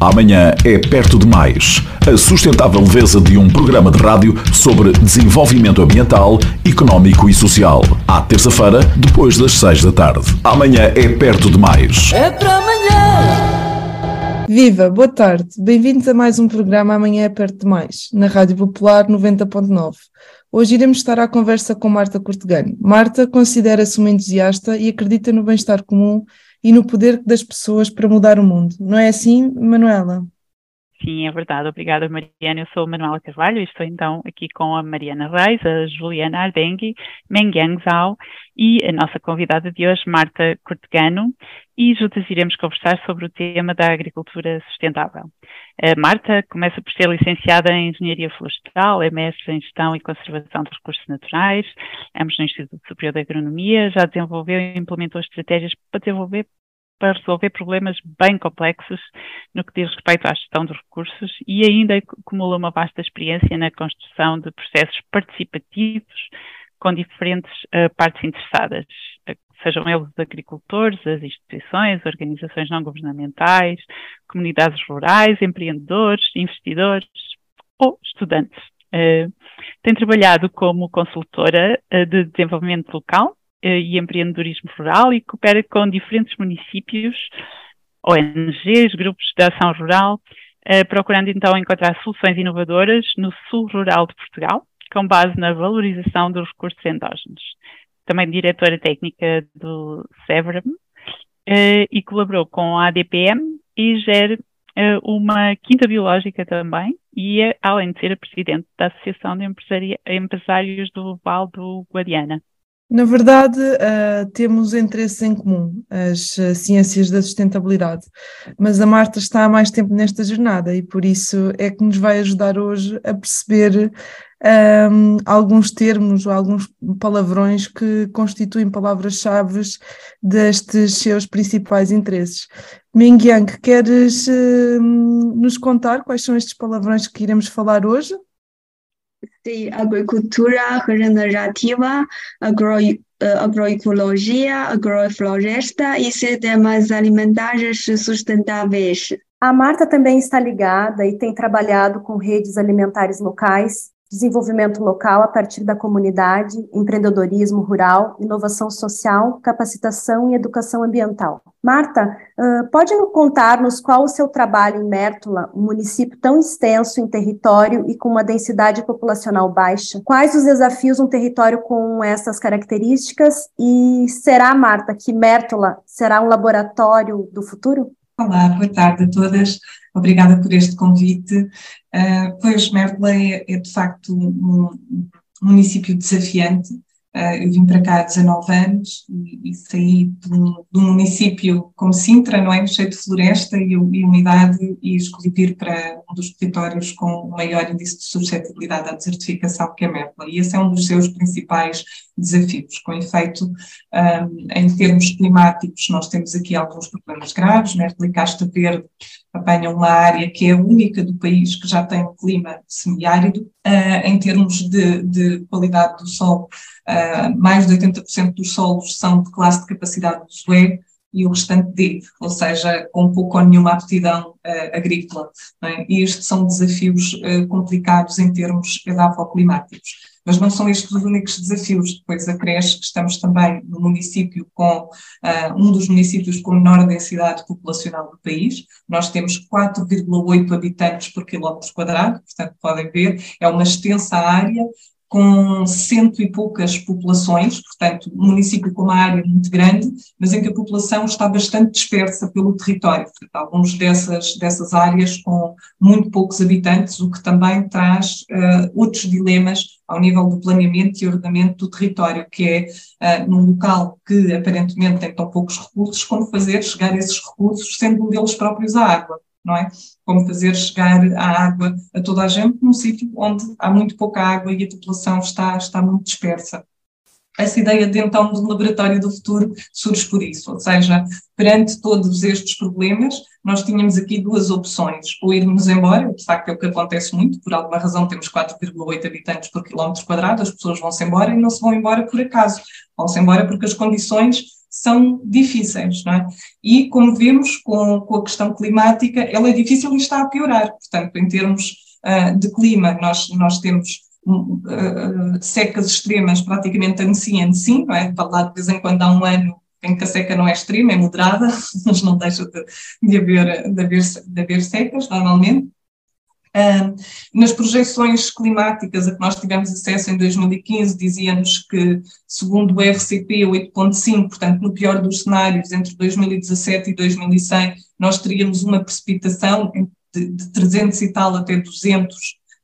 Amanhã é perto demais. A sustentável leveza de um programa de rádio sobre desenvolvimento ambiental, económico e social. À terça-feira, depois das seis da tarde. Amanhã é perto demais. É para amanhã. Viva, boa tarde. Bem-vindos a mais um programa Amanhã é perto demais, na Rádio Popular 90.9. Hoje iremos estar à conversa com Marta Cortegano. Marta considera-se uma entusiasta e acredita no bem-estar comum e no poder das pessoas para mudar o mundo. Não é assim, Manuela? Sim, é verdade. Obrigada, Mariana. Eu sou Manuela Carvalho e estou então aqui com a Mariana Reis, a Juliana Ardengue, Mengyang Zhao e a nossa convidada de hoje, Marta Cortegano, e juntas iremos conversar sobre o tema da agricultura sustentável. A Marta começa por ser licenciada em Engenharia Florestal, é mestre em Gestão e Conservação de Recursos Naturais, ambos no Instituto Superior de Agronomia, já desenvolveu e implementou estratégias para desenvolver para resolver problemas bem complexos no que diz respeito à gestão de recursos e ainda acumula uma vasta experiência na construção de processos participativos com diferentes uh, partes interessadas, sejam eles os agricultores, as instituições, organizações não governamentais, comunidades rurais, empreendedores, investidores ou estudantes. Uh, tem trabalhado como consultora de desenvolvimento local e empreendedorismo rural e coopera com diferentes municípios, ONGs, grupos de ação rural, procurando então encontrar soluções inovadoras no sul rural de Portugal, com base na valorização dos recursos endógenos também diretora técnica do Severum, uh, e colaborou com a ADPM e gera uma quinta biológica também, e é, além de ser a presidente da Associação de Empresários do Val do Guadiana. Na verdade, uh, temos interesses em comum, as uh, ciências da sustentabilidade, mas a Marta está há mais tempo nesta jornada e por isso é que nos vai ajudar hoje a perceber um, alguns termos ou alguns palavrões que constituem palavras-chave destes seus principais interesses. Mingyang, queres uh, nos contar quais são estes palavrões que iremos falar hoje? Sim, agricultura regenerativa, agro, agroecologia, agrofloresta e sistemas alimentares sustentáveis. A Marta também está ligada e tem trabalhado com redes alimentares locais, desenvolvimento local a partir da comunidade, empreendedorismo rural, inovação social, capacitação e educação ambiental. Marta, pode contar-nos qual o seu trabalho em Mértola, um município tão extenso em território e com uma densidade populacional baixa? Quais os desafios um território com essas características? E será, Marta, que Mértola será um laboratório do futuro? Olá, boa tarde a todas. Obrigada por este convite. Uh, pois Merla é, de facto um, um município desafiante, Uh, eu vim para cá há 19 anos e, e saí de um, de um, município como Sintra, não é? Cheio de floresta e, e umidade e escolhi vir para um dos territórios com maior índice de suscetibilidade à desertificação, que é Merla. E esse é um dos seus principais desafios. Com efeito, um, em termos climáticos, nós temos aqui alguns problemas graves. Merla e Casta Verde apanham uma área que é a única do país que já tem um clima semiárido. Uh, em termos de, de qualidade do solo, uh, mais de 80% dos solos são de classe de capacidade do sué e o restante D, ou seja, com pouco ou nenhuma aptidão uh, agrícola. É? E estes são desafios complicados em termos edafoclimáticos. Mas não são estes os únicos desafios. Depois acresce que estamos também no município com uh, um dos municípios com menor densidade populacional do país. Nós temos 4,8 habitantes por quilómetro quadrado, portanto podem ver, é uma extensa área com cento e poucas populações, portanto, um município com uma área muito grande, mas em que a população está bastante dispersa pelo território. Portanto, alguns dessas, dessas áreas com muito poucos habitantes, o que também traz uh, outros dilemas ao nível do planeamento e ordenamento do território, que é, uh, num local que aparentemente tem tão poucos recursos, como fazer chegar esses recursos, sendo um deles próprios a água não é? Como fazer chegar a água a toda a gente num sítio onde há muito pouca água e a população está, está muito dispersa. Essa ideia de então um laboratório do futuro surge por isso, ou seja, perante todos estes problemas, nós tínhamos aqui duas opções, ou irmos embora, de facto é o que acontece muito, por alguma razão temos 4,8 habitantes por quilómetro quadrado, as pessoas vão-se embora e não se vão embora por acaso, vão-se embora porque as condições são difíceis, não é? E, como vemos, com, com a questão climática, ela é difícil e está a piorar. Portanto, em termos uh, de clima, nós, nós temos uh, secas extremas praticamente ano sim, ano sim, não é? Falar de vez em quando há um ano em que a seca não é extrema, é moderada, mas não deixa de, de, haver, de, haver, de haver secas, normalmente. Nas projeções climáticas a que nós tivemos acesso em 2015, dizia-nos que, segundo o RCP 8.5, portanto, no pior dos cenários, entre 2017 e 2100, nós teríamos uma precipitação de, de 300 e tal até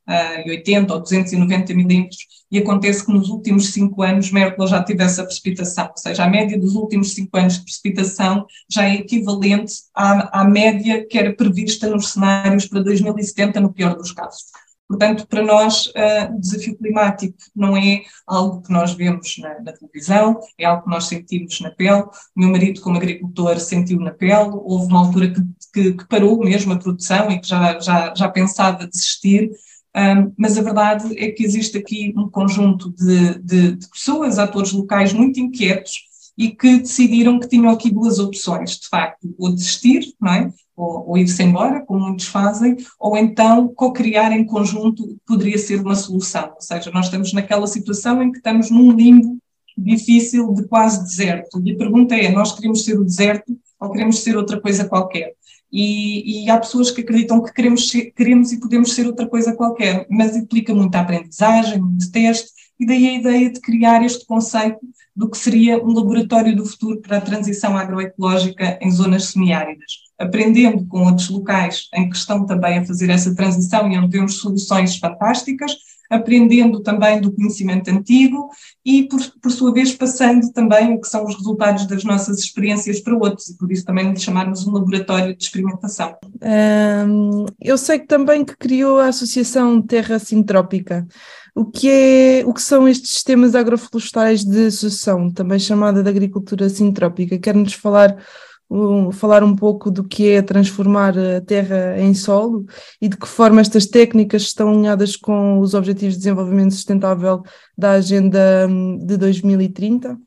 280 uh, ou 290 milímetros, e acontece que nos últimos cinco anos Merkel já teve essa precipitação, ou seja, a média dos últimos cinco anos de precipitação já é equivalente à, à média que era prevista nos cenários para 2070, no pior dos casos. Portanto, para nós, uh, o desafio climático não é algo que nós vemos na, na, televisão, é algo que nós sentimos na pele. Meu marido, como agricultor, sentiu na pele. Houve uma altura que, que, que parou mesmo a produção e que já, já, já pensava desistir. Um, mas a verdade é que existe aqui um conjunto de, de, de, pessoas, atores locais muito inquietos e que decidiram que tinham aqui duas opções, de facto, ou desistir, não é? ou, ou ir-se embora, como muitos fazem, ou então co-criar em conjunto poderia ser uma solução. Ou seja, nós estamos naquela situação em que estamos num limbo difícil de quase deserto. E a pergunta é: nós queremos ser o deserto ou queremos ser outra coisa qualquer? E, e, há pessoas que acreditam que queremos, ser, queremos e podemos ser outra coisa qualquer, mas implica muita aprendizagem, muito teste, e daí a ideia de criar este conceito do que seria um laboratório do futuro para a transição agroecológica em zonas semiáridas, aprendendo com outros locais em que estão também a fazer essa transição e onde temos soluções fantásticas, aprendendo também do conhecimento antigo e, por, por sua vez, passando também o que são os resultados das nossas experiências para outros, e por isso também chamarmos um laboratório de experimentação. Um, eu sei que também que criou a Associação Terra Sintrópica. O que, é, o que são estes sistemas agroflorestais de sucessão, também chamada de agricultura sintrópica? Quer-nos falar falar um pouco do que é transformar a terra em solo e de que forma estas técnicas estão alinhadas com os Objetivos de Desenvolvimento Sustentável da Agenda hum, de 2030? Uh,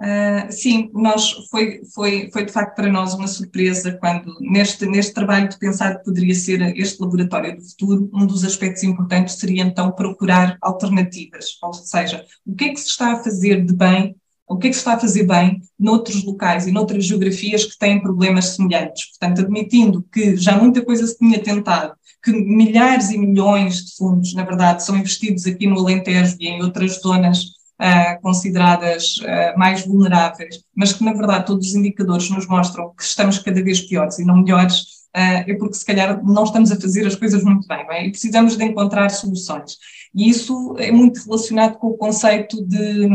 ah, sim, nós foi, foi, foi de facto para nós uma surpresa quando neste, neste trabalho de pensar que poderia ser este laboratório do futuro, um dos aspectos importantes seria então procurar alternativas, ou seja, o que é que se está a fazer de bem o que é que se está a fazer bem noutros locais e noutras geografias que têm problemas semelhantes. Portanto, admitindo que já muita coisa se tinha tentado, que milhares e milhões de fundos, na verdade, são investidos aqui no Alentejo e em outras zonas uh, consideradas uh, mais vulneráveis, mas que, na verdade, todos os indicadores nos mostram que estamos cada vez piores e não melhores, uh, é porque, se calhar, não estamos a fazer as coisas muito bem, é? e precisamos de encontrar soluções. E isso é muito relacionado com o conceito de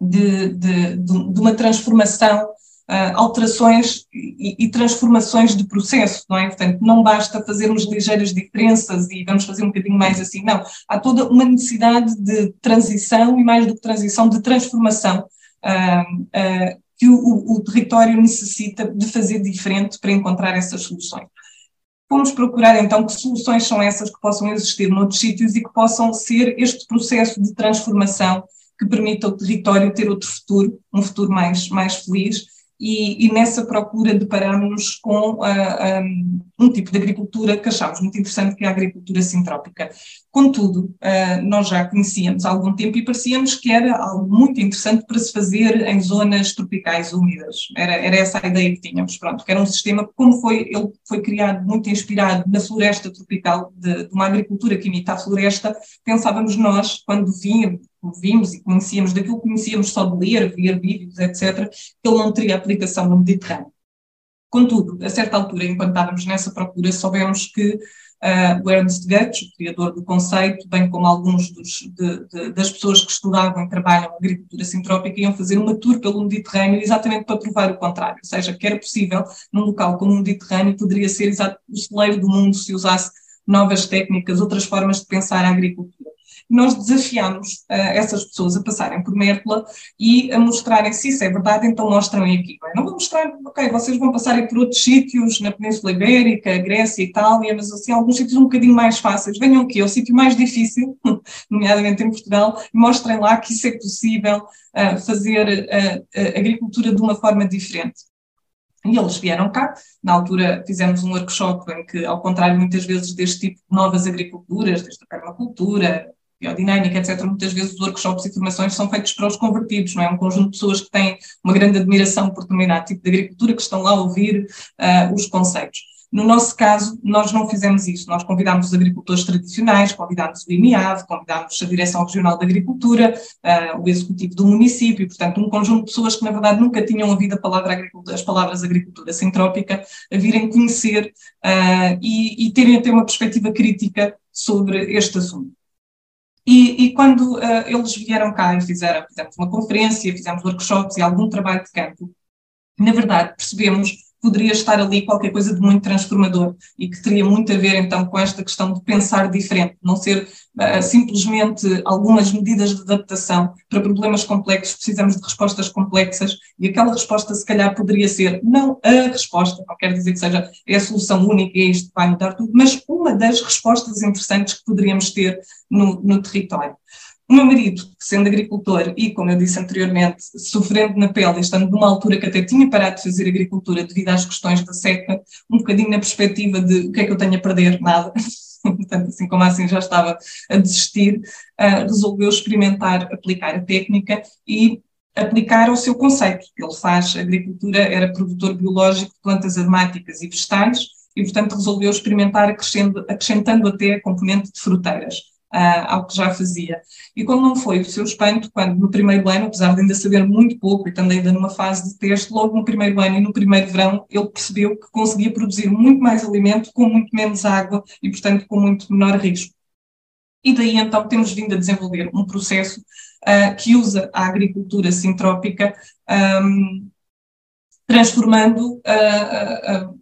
de, de, de uma transformação, uh, alterações e, e, transformações de processo, não é? Portanto, não basta fazermos ligeiras diferenças e vamos fazer um bocadinho mais assim, não. Há toda uma necessidade de transição e mais do que transição, de transformação. Uh, uh, que o, o, território necessita de fazer diferente para encontrar essas soluções. Vamos procurar então que soluções são essas que possam existir noutros sítios e que possam ser este processo de transformação que permita ao território ter outro futuro, um futuro mais, mais feliz, e, e nessa procura deparamos com uh, ah, um, um, tipo de agricultura que achamos muito interessante, que é a agricultura sintrópica. Contudo, uh, nós já conhecíamos há algum tempo e parecíamos que era algo muito interessante para se fazer em zonas tropicais úmidas. Era, era essa a ideia que tínhamos, pronto, que era um sistema, como foi, ele foi criado muito inspirado na floresta tropical, de, de uma agricultura que imita a floresta, pensávamos nós, quando vínhamos, vimos e conhecíamos, daquilo que conhecíamos só de ler, ver vídeos, etc., que ele não teria aplicação no Mediterrâneo. Contudo, a certa altura, enquanto estávamos nessa procura, soubemos que uh, o Ernst Goetz, o criador do conceito, bem como alguns dos, de, de, das pessoas que estudavam e trabalham agricultura sintrópica, iam fazer uma tour pelo Mediterrâneo exatamente para provar o contrário, ou seja, que era possível, num local como o Mediterrâneo, poderia ser exato, o celeiro do mundo se usasse novas técnicas, outras formas de pensar a agricultura. Nós desafiamos uh, essas pessoas a passarem por Mértola e a mostrarem se isso é verdade, então mostrem aqui. Não, não vou mostrar, ok, vocês vão passarem por outros sítios, na Península Ibérica, Grécia, Itália, mas assim, alguns sítios um bocadinho mais fáceis. Venham aqui, é o sítio mais difícil, nomeadamente em Portugal, e mostrem lá que isso é possível uh, fazer uh, agricultura de uma forma diferente. E eles vieram cá, na altura fizemos um workshop em que, ao contrário muitas vezes deste tipo de novas agriculturas, desde a permacultura, biodinâmica, etc., muitas vezes os workshops e formações são feitos para os convertidos, não é? Um conjunto de pessoas que têm uma grande admiração por determinado tipo de agricultura, que estão lá a ouvir uh, os conceitos. No nosso caso, nós não fizemos isso. Nós convidámos os agricultores tradicionais, convidámos o IMIAV, convidámos a Direção Regional da Agricultura, uh, o Executivo do município, portanto, um conjunto de pessoas que, na verdade, nunca tinham ouvido palavra as palavras agricultura sintrópica, a virem conhecer uh, e, e terem até uma perspectiva crítica sobre este assunto. E, e, quando uh, eles vieram cá e fizeram, fizemos uma conferência, fizemos workshops e algum trabalho de campo, na verdade percebemos poderia estar ali qualquer coisa de muito transformador e que teria muito a ver então com esta questão de pensar diferente, não ser uh, simplesmente algumas medidas de adaptação para problemas complexos, precisamos de respostas complexas e aquela resposta se calhar poderia ser não a resposta, não quer dizer que seja é a solução única e é isto vai mudar tudo, mas uma das respostas interessantes que poderíamos ter no, no território. O meu marido, sendo agricultor e, como eu disse anteriormente, sofrendo na pele, estando numa altura que até tinha parado de fazer agricultura devido às questões da seca, um bocadinho na perspectiva de o que é que eu tenho a perder? Nada. Portanto, assim como assim já estava a desistir, uh, resolveu experimentar aplicar a técnica e aplicar ao seu conceito. Ele faz agricultura, era produtor biológico de plantas aromáticas e vegetais e, portanto, resolveu experimentar acrescentando, até a componente de fruteiras uh, ao que já fazia. E como não foi o seu espanto, quando no primeiro ano, apesar de ainda saber muito pouco e estando ainda numa fase de teste, logo no primeiro ano e no primeiro verão, ele percebeu que conseguia produzir muito mais alimento com muito menos água e, portanto, com muito menor risco. E daí então temos vindo a desenvolver um processo uh, que usa a agricultura sintrópica, um, transformando uh,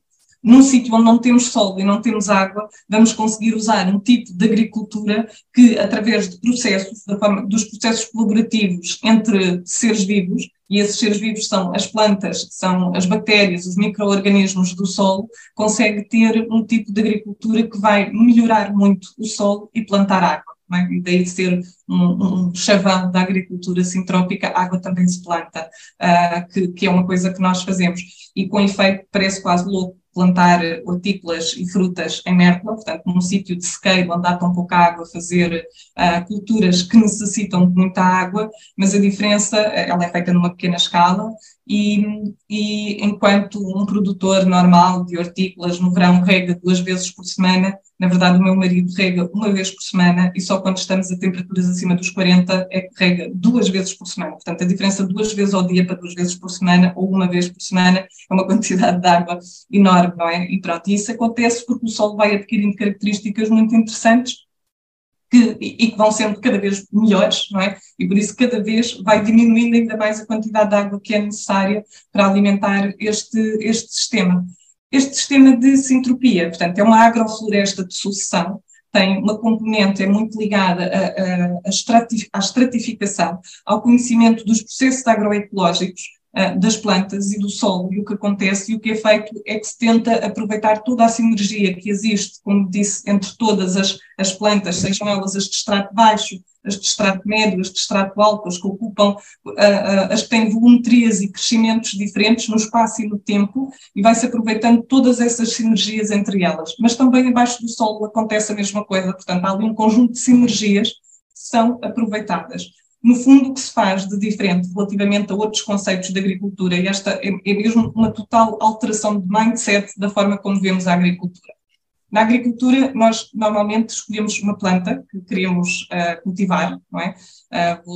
num sítio onde não temos solo e não temos água, vamos conseguir usar um tipo de agricultura que, através de processos, dos processos colaborativos entre seres vivos, e esses seres vivos são as plantas, são as bactérias, os micro-organismos do solo, consegue ter um tipo de agricultura que vai melhorar muito o solo e plantar água. É? E daí ser um, um, chavão da agricultura sintrópica, água também se planta, uh, que, que é uma coisa que nós fazemos. E com efeito parece quase louco plantar hortícolas e frutas em Mértola, portanto, num sítio de sequeiro onde há tão pouca água, fazer uh, culturas que necessitam de muita água, mas a diferença, ela é feita numa pequena escala e, e enquanto um produtor normal de hortícolas no verão rega duas vezes por semana, na verdade, o meu marido rega uma vez por semana e só quando estamos a temperaturas acima dos 40 é que rega duas vezes por semana. Portanto, a diferença duas vezes ao dia para duas vezes por semana ou uma vez por semana é uma quantidade de água enorme, não é? E pronto, isso acontece porque o solo vai adquirindo características muito interessantes que, e que vão sendo cada vez melhores, não é? E por isso cada vez vai diminuindo ainda mais a quantidade de água que é necessária para alimentar este, este sistema. Este sistema de sintropia, portanto, é uma agrofloresta de sucessão, tem uma componente, é muito ligada à estratificação, ao conhecimento dos processos agroecológicos uh, das plantas e do solo, e o que acontece e o que é feito é que se tenta aproveitar toda a sinergia que existe, como disse, entre todas as, as plantas, sejam elas as de extrato baixo, as de extrato médio, as de extrato alto, as que ocupam, uh, uh, as que têm volumetrias e crescimentos diferentes no espaço e no tempo, e vai-se aproveitando todas essas sinergias entre elas. Mas também embaixo do solo acontece a mesma coisa, portanto, há ali um conjunto de sinergias que são aproveitadas. No fundo, o que se faz de diferente relativamente a outros conceitos de agricultura, e esta é, é mesmo uma total alteração de mindset da forma como vemos a agricultura. Na agricultura, nós normalmente escolhemos uma planta que queremos uh, cultivar, não é? Uh,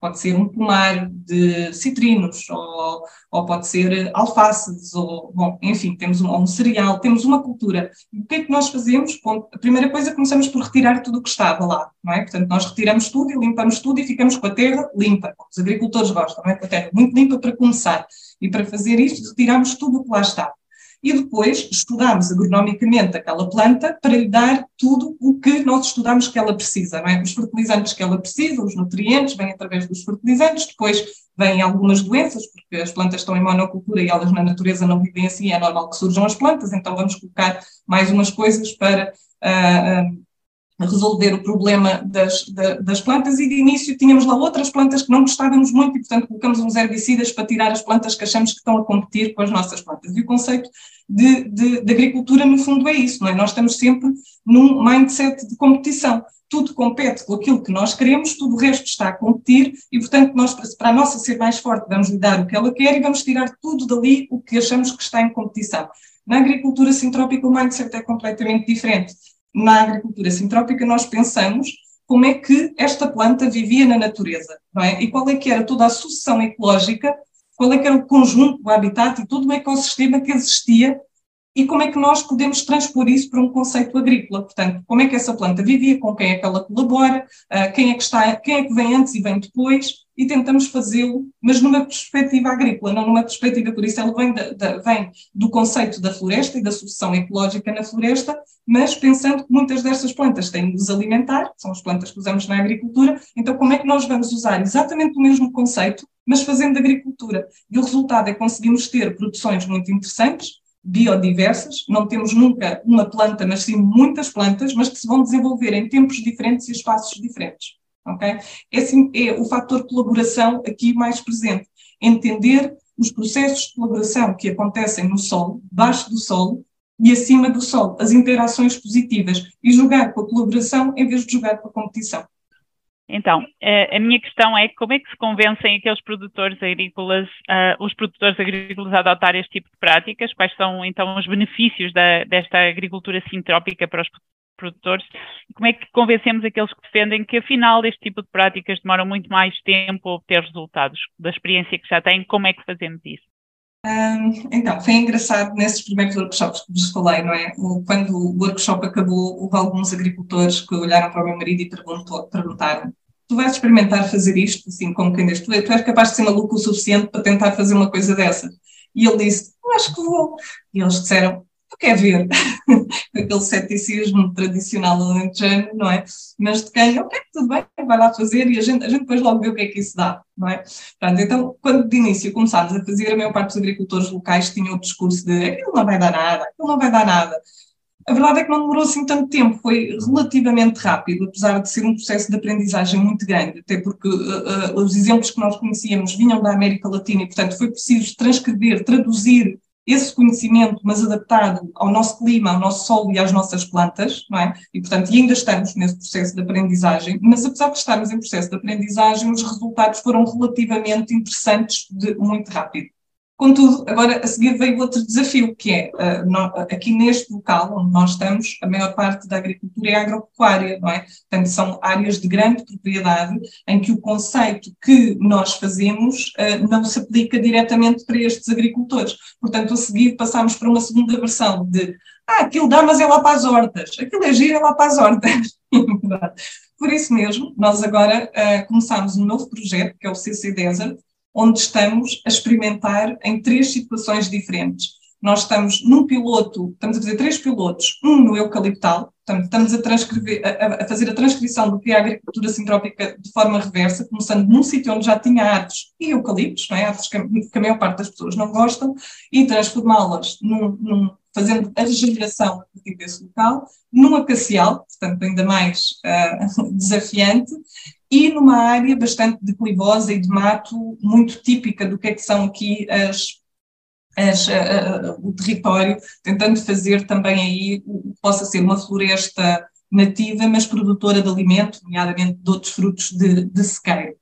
pode ser um pomar de citrinos, ou, ou pode ser alfaces, ou, bom, enfim, temos um, um cereal, temos uma cultura. E o que é que nós fazemos? Bom, a primeira coisa, começamos por retirar tudo o que estava lá, não é? Portanto, nós retiramos tudo e limpamos tudo e ficamos com a terra limpa. Os agricultores gostam, não é? Com a terra muito limpa para começar. E para fazer isto, retiramos tudo o que lá está. E depois estudamos agronomicamente aquela planta para lhe dar tudo o que nós estudamos que ela precisa, não é? Os fertilizantes que ela precisa, os nutrientes, vêm através dos fertilizantes, depois vêm algumas doenças, porque as plantas estão em monocultura e elas na natureza não vivem assim, é normal que surjam as plantas, então vamos colocar mais umas coisas para uh, uh, resolver o problema das, das plantas e de início tínhamos lá outras plantas que não gostávamos muito e, portanto, colocamos uns herbicidas para tirar as plantas que achamos que estão a competir com as nossas plantas. E o conceito de, de, de agricultura, no fundo, é isso, não é? Nós estamos sempre num mindset de competição. Tudo compete com aquilo que nós queremos, tudo o resto está a competir e, portanto, nós, para a nossa ser mais forte, vamos lhe dar o que ela quer e vamos tirar tudo dali o que achamos que está em competição. Na agricultura sintrópica, o mindset é completamente diferente na agricultura sintrópica, nós pensamos como é que esta planta vivia na natureza, não é? E qual é que era toda a sucessão ecológica, qual é que era o conjunto, o habitat e todo o ecossistema que existia e como é que nós podemos transpor isso para um conceito agrícola. Portanto, como é que essa planta vivia, com quem é que ela colabora, ah, quem é que está, quem é que vem antes e vem depois, e tentamos fazê-lo, mas numa perspectiva agrícola, não numa perspectiva, por isso ele vem, vem do conceito da floresta e da sucessão ecológica na floresta, mas pensando que muitas dessas plantas têm de nos alimentar, são as plantas que usamos na agricultura, então como é que nós vamos usar exatamente o mesmo conceito, mas fazendo agricultura? E o resultado é conseguimos ter produções muito interessantes, biodiversas, não temos nunca uma planta, mas sim muitas plantas, mas que se vão desenvolver em tempos diferentes e espaços diferentes ok? Esse é o fator colaboração aqui mais presente. Entender os processos de colaboração que acontecem no solo, debaixo do solo e acima do solo, as interações positivas e jogar com a colaboração em vez de jogar com a competição. Então, a minha questão é como é que se convencem aqueles produtores agrícolas, uh, os produtores agrícolas a adotar este tipo de práticas? Quais são então os benefícios da, desta agricultura sintrópica para os produtores, como é que convencemos aqueles que defendem que afinal este tipo de práticas demoram muito mais tempo a obter resultados? Da experiência que já têm, como é que fazemos isso? Um, então, foi engraçado nesses primeiros workshops que vos falei, não é? Quando o workshop acabou, houve alguns agricultores que olharam para o meu marido e perguntaram: Tu vais experimentar fazer isto, assim, como quem diz, tu, tu és capaz de ser maluco o suficiente para tentar fazer uma coisa dessa? E ele disse: acho que vou. E eles disseram: quer ver, aquele ceticismo tradicional alentejano, não é? Mas de quem, ok, tudo bem, vai lá fazer e a gente, a gente depois logo vê o que é que isso dá, não é? Portanto, então, quando de início começámos a fazer, a maior parte dos agricultores locais tinham o discurso de aquilo não vai dar nada, aquilo não vai dar nada. A verdade é que não demorou assim tanto tempo, foi relativamente rápido, apesar de ser um processo de aprendizagem muito grande, até porque uh, uh, os exemplos que nós conhecíamos vinham da América Latina e, portanto, foi preciso transcrever, traduzir esse conhecimento, mas adaptado ao nosso clima, ao nosso solo e às nossas plantas, não é? E, portanto, ainda estamos nesse processo de aprendizagem, mas apesar de estarmos em processo de aprendizagem, os resultados foram relativamente interessantes de muito rápido. Contudo, agora a seguir veio outro desafio, que é, uh, no, aqui neste local onde nós estamos, a maior parte da agricultura é agropecuária, não é? Portanto, são áreas de grande propriedade em que o conceito que nós fazemos uh, não se aplica diretamente para estes agricultores. Portanto, a seguir passamos para uma segunda versão de, ah, aquilo dá, mas é lá para as hortas, aquilo é giro, é lá para as hortas. Por isso mesmo, nós agora uh, um novo projeto, que é o CC Desert, onde estamos a experimentar em três situações diferentes. Nós estamos num piloto, estamos a fazer três pilotos, um no eucaliptal, estamos a, a, a, fazer a transcrição do que é a agricultura sintrópica de forma reversa, começando num sítio onde já tinha árvores e eucaliptos, não é? árvores que, que a maior parte das pessoas não gostam, e transformá-las num, num, fazendo a regeneração desse local, num acacial, portanto, ainda mais uh, desafiante, e numa área bastante declivosa e de mato, muito típica do que é que são aqui as, as, o território, tentando fazer também aí o que possa ser uma floresta nativa, mas produtora de alimento, nomeadamente de outros frutos de, de sequeiro.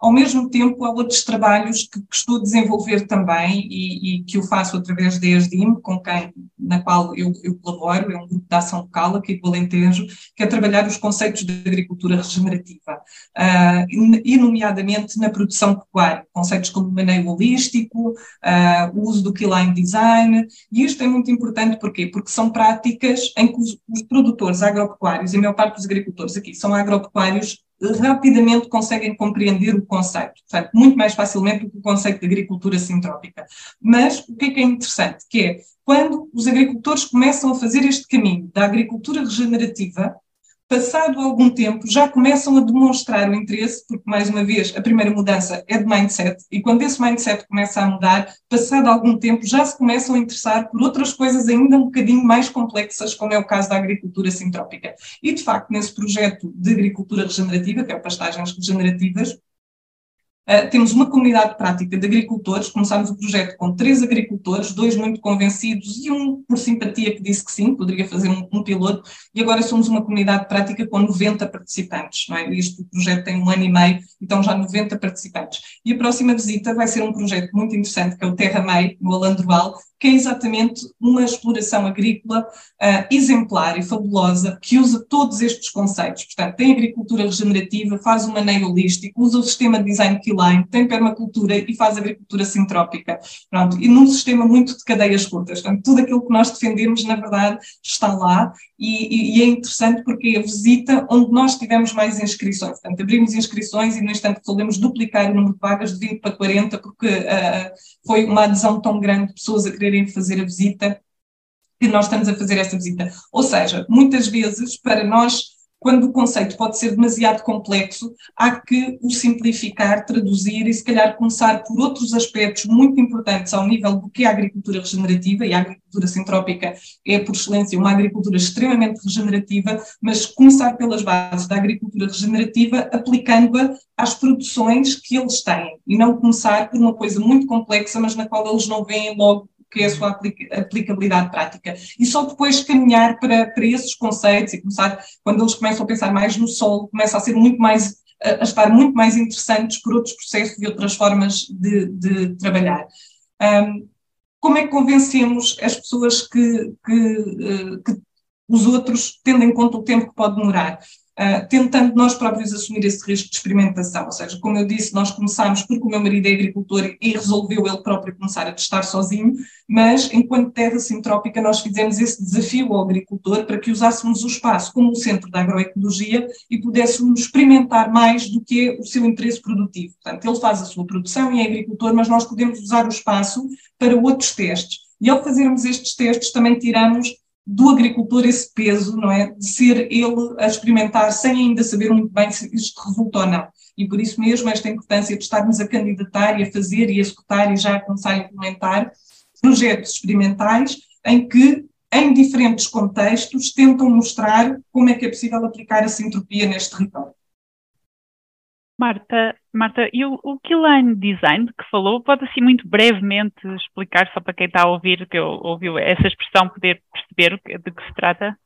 Ao mesmo tempo, há outros trabalhos que, que estou a desenvolver também e, e, que eu faço através da ESDIM, com quem, na qual eu, eu, colaboro, é um grupo de ação local aqui do Alentejo, que é trabalhar os conceitos de agricultura regenerativa, uh, e nomeadamente na produção pecuária, conceitos como maneio holístico, uh, o uso do keyline design, e isto é muito importante porquê? Porque são práticas em que os, os produtores agropecuários, e a maior parte dos agricultores aqui são agropecuários, rapidamente conseguem compreender o conceito, portanto, muito mais facilmente do que o conceito de agricultura sintrópica. Mas o que é que é interessante? Que é, quando os agricultores começam a fazer este caminho da agricultura regenerativa, passado algum tempo, já começam a demonstrar o interesse, porque, mais uma vez, a primeira mudança é de mindset, e quando esse mindset começa a mudar, passado algum tempo, já se começam a interessar por outras coisas ainda um bocadinho mais complexas, como é o caso da agricultura sintrópica. E, de facto, nesse projeto de agricultura regenerativa, que é o Pastagens Regenerativas, Uh, temos uma comunidade prática de agricultores. Começámos o projeto com três agricultores, dois muito convencidos e um por simpatia que disse que sim, poderia fazer um, um piloto. E agora somos uma comunidade prática com 90 participantes. Não é? Este projeto tem um ano e meio, então já 90 participantes. E a próxima visita vai ser um projeto muito interessante, que é o Terra Mei, no Alandroal, que é exatamente uma exploração agrícola uh, exemplar e fabulosa, que usa todos estes conceitos. Portanto, tem agricultura regenerativa, faz um maneio holístico, usa o sistema de design Keyline, tem permacultura e faz agricultura sintrópica. Pronto, e num sistema muito de cadeias curtas. Portanto, tudo aquilo que nós defendemos, na verdade, está lá e, e, é interessante porque é a visita onde nós tivemos mais inscrições. Portanto, abrimos inscrições e, no instante, resolvemos duplicar o número de vagas de 20 para 40 porque uh, foi uma adesão tão grande de pessoas a quererem fazer a visita que nós estamos a fazer essa visita. Ou seja, muitas vezes, para nós quando o conceito pode ser demasiado complexo, há que o simplificar, traduzir e, se calhar, começar por outros aspectos muito importantes ao nível do que é a agricultura regenerativa, e a agricultura sintrópica é, por excelência, uma agricultura extremamente regenerativa, mas começar pelas bases da agricultura regenerativa, aplicando-a às produções que eles têm, e não começar por uma coisa muito complexa, mas na qual eles não veem logo que é a sua aplicabilidade prática. E só depois caminhar para, para esses conceitos e começar, quando eles começam a pensar mais no solo, começa a ser muito mais, a, estar muito mais interessantes por outros processos e outras formas de, de trabalhar. Um, como é que convencemos as pessoas que, que, eh, que os outros, tendo em conta o tempo que pode demorar? Uh, tentando nós próprios assumir esse risco de experimentação. Ou seja, como eu disse, nós começámos porque o meu marido é agricultor e resolveu ele próprio começar a testar sozinho, mas enquanto terra sintrópica nós fizemos esse desafio ao agricultor para que usássemos o espaço como o centro da agroecologia e pudéssemos experimentar mais do que o seu interesse produtivo. Portanto, ele faz a sua produção e é agricultor, mas nós podemos usar o espaço para outros testes. E ao fazermos estes testes também tiramos do agricultor esse peso, não é? De ser ele a experimentar sem ainda saber muito bem se isto resulta ou não. E por isso mesmo esta importância de estarmos a candidatar e a fazer e a executar e já a começar a implementar projetos experimentais em que, em diferentes contextos, tentam mostrar como é que é possível aplicar a sintropia neste território. Marta, Marta, e o, o Keyline Design de que falou, pode assim muito brevemente explicar, só para quem está a ouvir, que ouviu essa expressão, poder perceber de que se trata?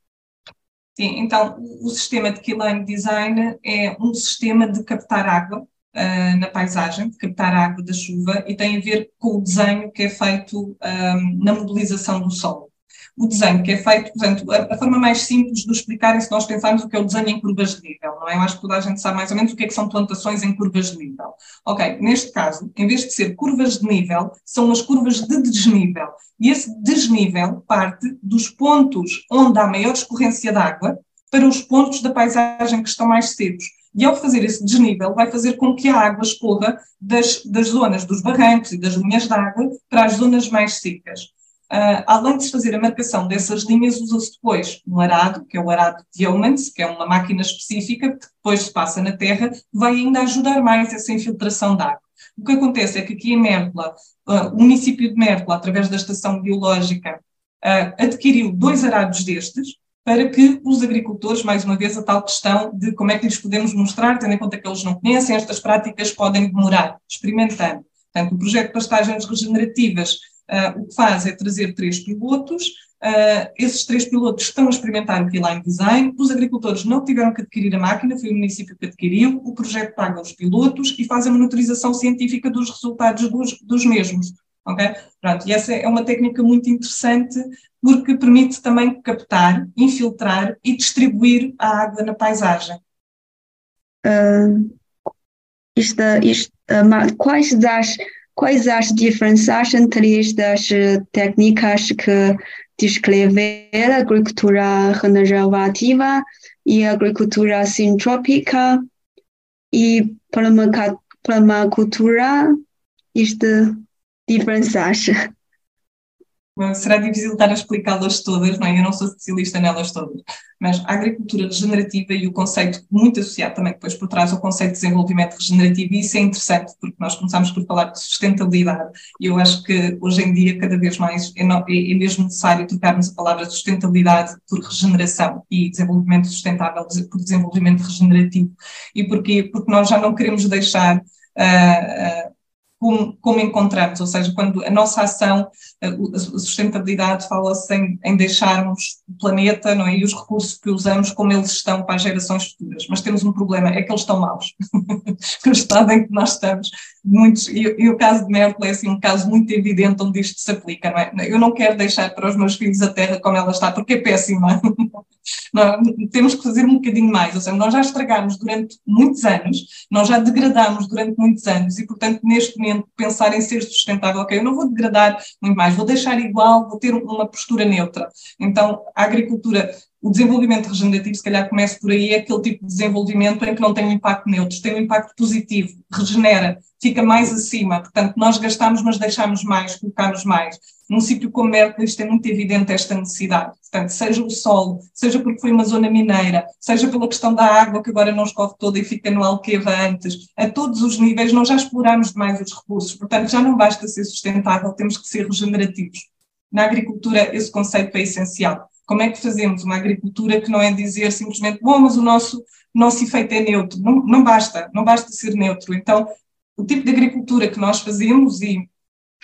Sim, então o sistema de Keyline Design é um sistema de captar água uh, na paisagem, de captar água da chuva, e tem a ver com o desenho que é feito um, ah, na mobilização do solo o desenho que é feito, portanto, a, a, forma mais simples de explicar é se nós pensarmos o que é o desenho em curvas de nível, não é? Eu acho que toda a gente sabe mais ou menos o que é que são plantações em curvas de nível. Ok, neste caso, em vez de ser curvas de nível, são as curvas de desnível. E esse desnível parte dos pontos onde há maior escorrência de água para os pontos da paisagem que estão mais secos. E ao fazer esse desnível, vai fazer com que a água escorra das, das zonas dos barrancos e das linhas de água para as zonas mais secas. Uh, além de se fazer a marcação dessas linhas, usa-se depois um arado, que é o arado de Yeomans, que é uma máquina específica que depois se passa na terra, vai ainda ajudar mais essa infiltração da água. O que acontece é que aqui em Mértola, uh, o município de Mértola, através da estação biológica, uh, adquiriu dois arados destes, para que os agricultores, mais uma vez, a tal questão de como é que lhes podemos mostrar, tendo em conta que eles não conhecem, estas práticas podem demorar, experimentando. Portanto, o projeto de pastagens regenerativas Uh, o que faz é trazer três pilotos, uh, esses três pilotos estão a experimentar o Keyline Design, os agricultores não tiveram que adquirir a máquina, foi o município que adquiriu, o projeto paga os pilotos e faz a monitorização científica dos resultados dos, dos mesmos. Okay? Pronto, e essa é uma técnica muito interessante porque permite também captar, infiltrar e distribuir a água na paisagem. Uh, quais das quais as diferenças entre estas técnicas que descrever a agricultura regenerativa e a agricultura sintrópica e permacultura, isto diferenças? Será difícil estar a explicá-las todas, não é? Eu não sou especialista nelas todas, mas a agricultura regenerativa e o conceito muito associado também depois por trás ao conceito de desenvolvimento regenerativo, e isso é interessante porque nós começamos por falar de sustentabilidade e eu acho que hoje em dia cada vez mais é, no, é, é mesmo necessário trocarmos a palavra sustentabilidade por regeneração e desenvolvimento sustentável por desenvolvimento regenerativo. E porquê? Porque nós já não queremos deixar uh, uh, como, como, encontramos, ou seja, quando a nossa ação, a, sustentabilidade fala-se em, em, deixarmos o planeta não é? e os recursos que usamos como eles estão para as gerações futuras. Mas temos um problema, é que eles estão maus. no estado em que nós estamos, muitos, e, e o caso de Merkel é assim, um caso muito evidente onde isto se aplica, não é? Eu não quero deixar para os meus filhos a terra como ela está, porque é péssima. Nós temos que fazer um bocadinho mais, ou seja, nós já estragámos durante muitos anos, nós já degradamos durante muitos anos e, portanto, neste momento, pensar em ser sustentável, ok, eu não vou degradar muito mais, vou deixar igual, vou ter uma postura neutra. Então, a agricultura o desenvolvimento regenerativo, se calhar começa por aí, é aquele tipo de desenvolvimento em que não tem um impacto neutro, tem um impacto positivo, regenera, fica mais acima. Portanto, nós gastamos, mas deixamos mais, colocamos mais. Num sítio como Mércoles é muito evidente esta necessidade. Portanto, seja o solo, seja porque foi uma zona mineira, seja pela questão da água que agora não escorre toda e fica no Alqueva antes, a todos os níveis nós já exploramos demais os recursos. Portanto, já não basta ser sustentável, temos que ser regenerativos. Na agricultura, esse conceito é essencial. Como é que fazemos uma agricultura que não é dizer simplesmente, bom, mas o nosso, nosso efeito é neutro? Não, não basta, não basta ser neutro. Então, o tipo de agricultura que nós fazemos e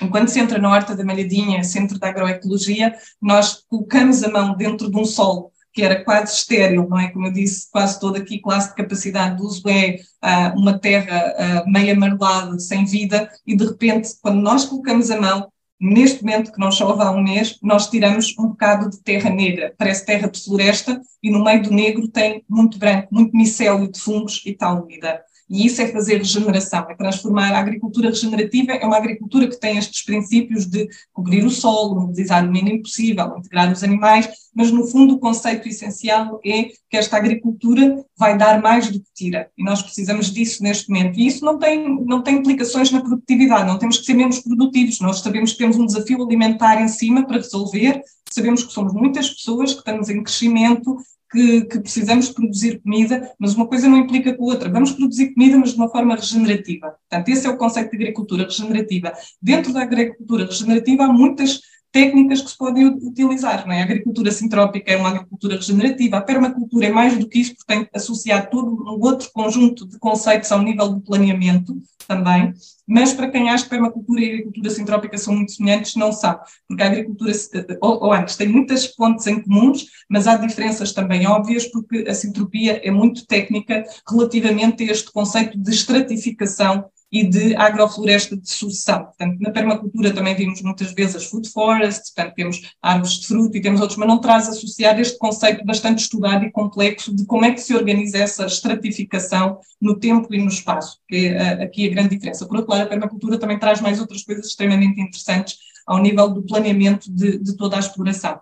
Enquanto se entra na Horta da Malhadinha, Centro da Agroecologia, nós colocamos a mão dentro de um solo que era quase estéril, não é? Como eu disse, quase toda aqui classe de capacidade de uso é uh, uma terra uh, meio amarelada, sem vida, e de repente, quando nós colocamos a mão, Neste momento, que não chove há um mês, nós tiramos um bocado de terra negra, parece terra de floresta, e no meio do negro tem muito branco, muito micélio de fungos e tal úmida. E isso é fazer regeneração, é transformar a agricultura regenerativa, é uma agricultura que tem estes princípios de cobrir o solo, mobilizar o mínimo possível, integrar os animais, mas no fundo o conceito essencial é que esta agricultura vai dar mais do que tira. E nós precisamos disso neste momento. E isso não tem, não tem implicações na produtividade, não temos que ser menos produtivos, nós sabemos que temos um desafio alimentar em cima para resolver, sabemos que somos muitas pessoas que estamos em crescimento, que, que, precisamos produzir comida, mas uma coisa não implica com a outra. Vamos produzir comida, mas de uma forma regenerativa. Portanto, esse é o conceito de agricultura regenerativa. Dentro da agricultura regenerativa há muitas técnicas que se podem utilizar. Não é? A agricultura sintrópica é uma agricultura regenerativa, a permacultura é mais do que isso, porque tem associado todo um outro conjunto de conceitos ao nível do planeamento também, mas para quem acha que permacultura e agricultura sintrópica são muito semelhantes, não sabe, porque a agricultura, ou, ou antes, tem muitas pontes em comuns, mas há diferenças também óbvias, porque a sintropia é muito técnica relativamente a este conceito de estratificação e de agrofloresta de sucessão. Portanto, na permacultura também vimos muitas vezes as food forests, portanto, temos árvores de fruto e temos outros, mas não traz associado este conceito bastante estudado e complexo de como é que se organiza essa estratificação no tempo e no espaço, que é eh, aqui a grande diferença. Por outro lado, a permacultura também traz mais outras coisas extremamente interessantes ao nível do planeamento de, de toda a exploração.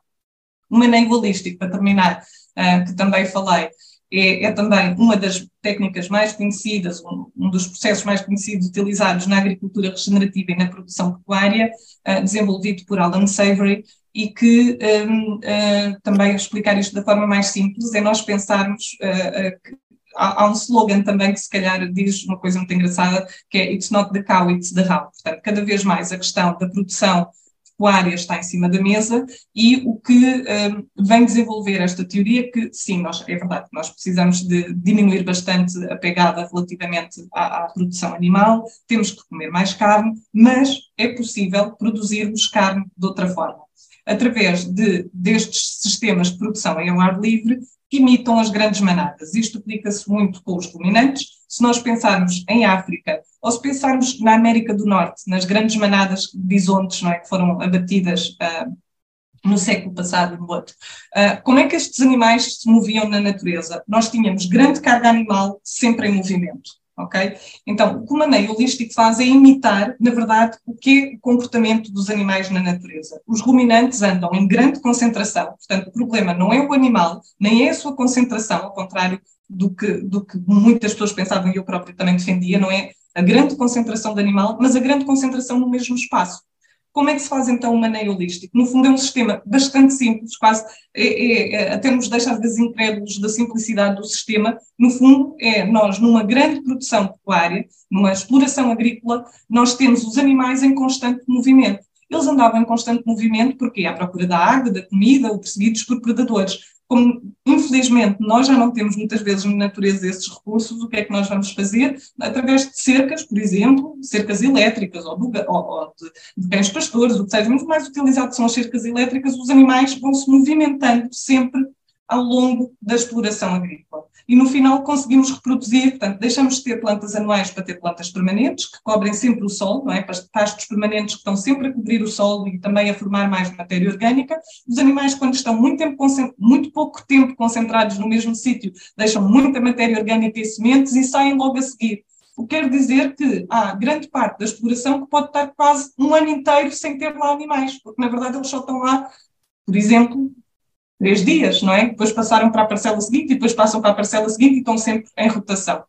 Manejo holístico, para terminar, uh, que também falei, é, é, também uma das técnicas mais conhecidas, um, um, dos processos mais conhecidos utilizados na agricultura regenerativa e na produção pecuária, uh, desenvolvido por Alan Savory, e que um, uh, ah, também explicar isto da forma mais simples é nós pensarmos uh, que há, há, um slogan também que se calhar diz uma coisa muito engraçada, que é It's not the cow, it's the how. Portanto, cada vez mais a questão da produção pecuária está em cima da mesa e o que um, vem desenvolver esta teoria que, sim, nós, é verdade, nós precisamos de diminuir bastante a pegada relativamente à, à produção animal, temos que comer mais carne, mas é possível produzirmos carne de outra forma através de, destes sistemas de produção em ar livre que imitam as grandes manadas. Isto aplica-se muito com os ruminantes. Se nós pensarmos em África, ou se pensarmos na América do Norte, nas grandes manadas de bisontes não é, que foram abatidas uh, no século passado e no outro, uh, como é que estes animais se moviam na natureza? Nós tínhamos grande carga animal sempre em movimento ok? Então, o que o maneio holístico faz é imitar, na verdade, o que é o comportamento dos animais na natureza. Os ruminantes andam em grande concentração, portanto, o problema não é o animal, nem é a sua concentração, ao contrário do que, do que muitas pessoas pensavam e eu próprio também defendia, não é a grande concentração de animal, mas a grande concentração no mesmo espaço. Como é que se faz então o maneio holístico? No fundo é um sistema bastante simples, quase é, é, é, até nos deixa às da simplicidade do sistema. No fundo é nós, numa grande produção pecuária, numa exploração agrícola, nós temos os animais em constante movimento. Eles andavam em constante movimento porque à procura da água, da comida, ou perseguidos por predadores como infelizmente nós já não temos muitas vezes na natureza esses recursos, o que é que nós vamos fazer? Através de cercas, por exemplo, cercas elétricas ou, do, ou, ou de, de cães pastores, o que seja, muito mais utilizado são as cercas elétricas, os animais vão se movimentando sempre ao longo da exploração agrícola. E no final conseguimos reproduzir, portanto, deixamos de ter plantas anuais para ter plantas permanentes, que cobrem sempre o solo, não é? pastos permanentes que estão sempre a cobrir o solo e também a formar mais matéria orgânica. Os animais, quando estão muito, tempo, muito pouco tempo concentrados no mesmo sítio, deixam muita matéria orgânica e sementes e saem logo a seguir. O que quer dizer que há grande parte da exploração que pode estar quase um ano inteiro sem ter lá animais, porque na verdade eles só estão lá, por exemplo, três dias, não é? Depois passaram para a parcela seguinte e depois passam para a parcela seguinte e estão sempre em rotação.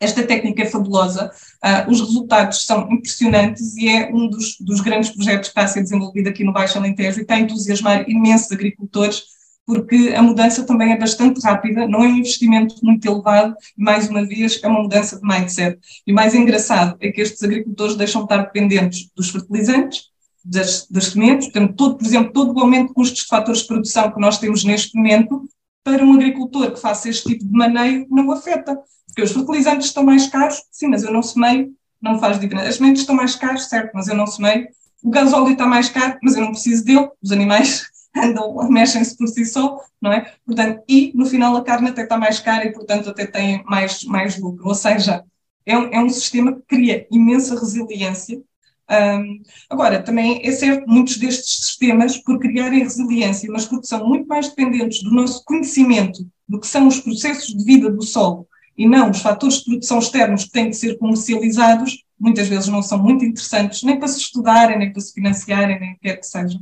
Esta técnica é fabulosa, uh, os resultados são impressionantes e é um dos, dos, grandes projetos que está a ser desenvolvido aqui no Baixo Alentejo e está a entusiasmar imensos agricultores, porque a mudança também é bastante rápida, não é um investimento muito elevado e, mais uma vez, é uma mudança de mindset. E o mais engraçado é que estes agricultores deixam de estar dependentes dos fertilizantes, das, das sementes, portanto, todo, por exemplo, todo o aumento de custos de fatores de produção que nós temos neste momento, para um agricultor que faça este tipo de maneio, não afeta. Porque os fertilizantes estão mais caros, sim, mas eu não semeio, não faz diferença. As sementes estão mais caras, certo, mas eu não semeio. O gasóleo está mais caro, mas eu não preciso dele. Os animais andam, mexem-se por si só, não é? Portanto, e no final a carne até está mais cara e, portanto, até tem mais, mais lucro. Ou seja, é um, é um sistema que cria imensa resiliência um, agora, também é certo, muitos destes sistemas, por criarem resiliência, mas porque são muito mais dependentes do nosso conhecimento do que são os processos de vida do solo e não os fatores de produção externos que têm que ser comercializados, muitas vezes não são muito interessantes, nem para se estudarem, nem para se financiarem, nem quer que seja.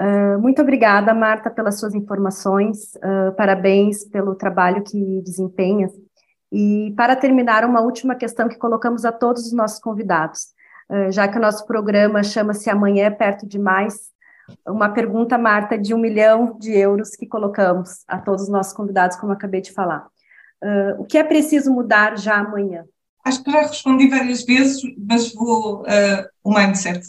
Uh, muito obrigada, Marta, pelas suas informações, uh, parabéns pelo trabalho que desempenha. E para terminar, uma última questão que colocamos a todos os nossos convidados. Eh, já que o nosso programa chama-se Amanhã é Perto Demais, uma pergunta, Marta, de um milhão de euros que colocamos a todos os nossos convidados, como acabei de falar. Uh, o que é preciso mudar já amanhã? Acho que já respondi várias vezes, mas vou. Uh, o mindset.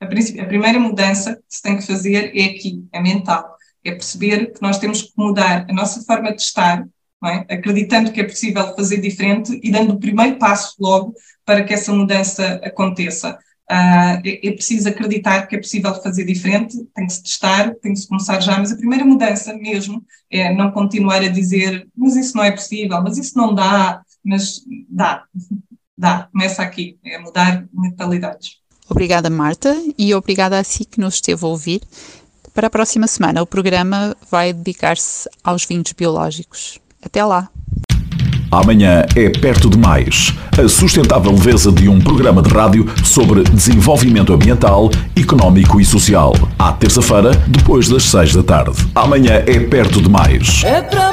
A, a primeira mudança que se tem que fazer é aqui, é mental. É perceber que nós temos que mudar a nossa forma de estar, é? acreditando que é possível fazer diferente e dando o primeiro passo logo para que essa mudança aconteça. Uh, é, é, preciso acreditar que é possível fazer diferente, tem que se testar, tem que se começar já, mas a primeira mudança mesmo é não continuar a dizer, mas isso não é possível, mas isso não dá, mas dá, dá, começa aqui, é mudar mentalidades. Obrigada, Marta, e obrigada a si que nos esteve a ouvir. Para a próxima semana, o programa vai dedicar-se aos vinhos biológicos. Até lá! Amanhã é perto demais. A sustentável leveza de um programa de rádio sobre desenvolvimento ambiental, económico e social. À terça-feira, depois das seis da tarde. Amanhã é perto demais. É para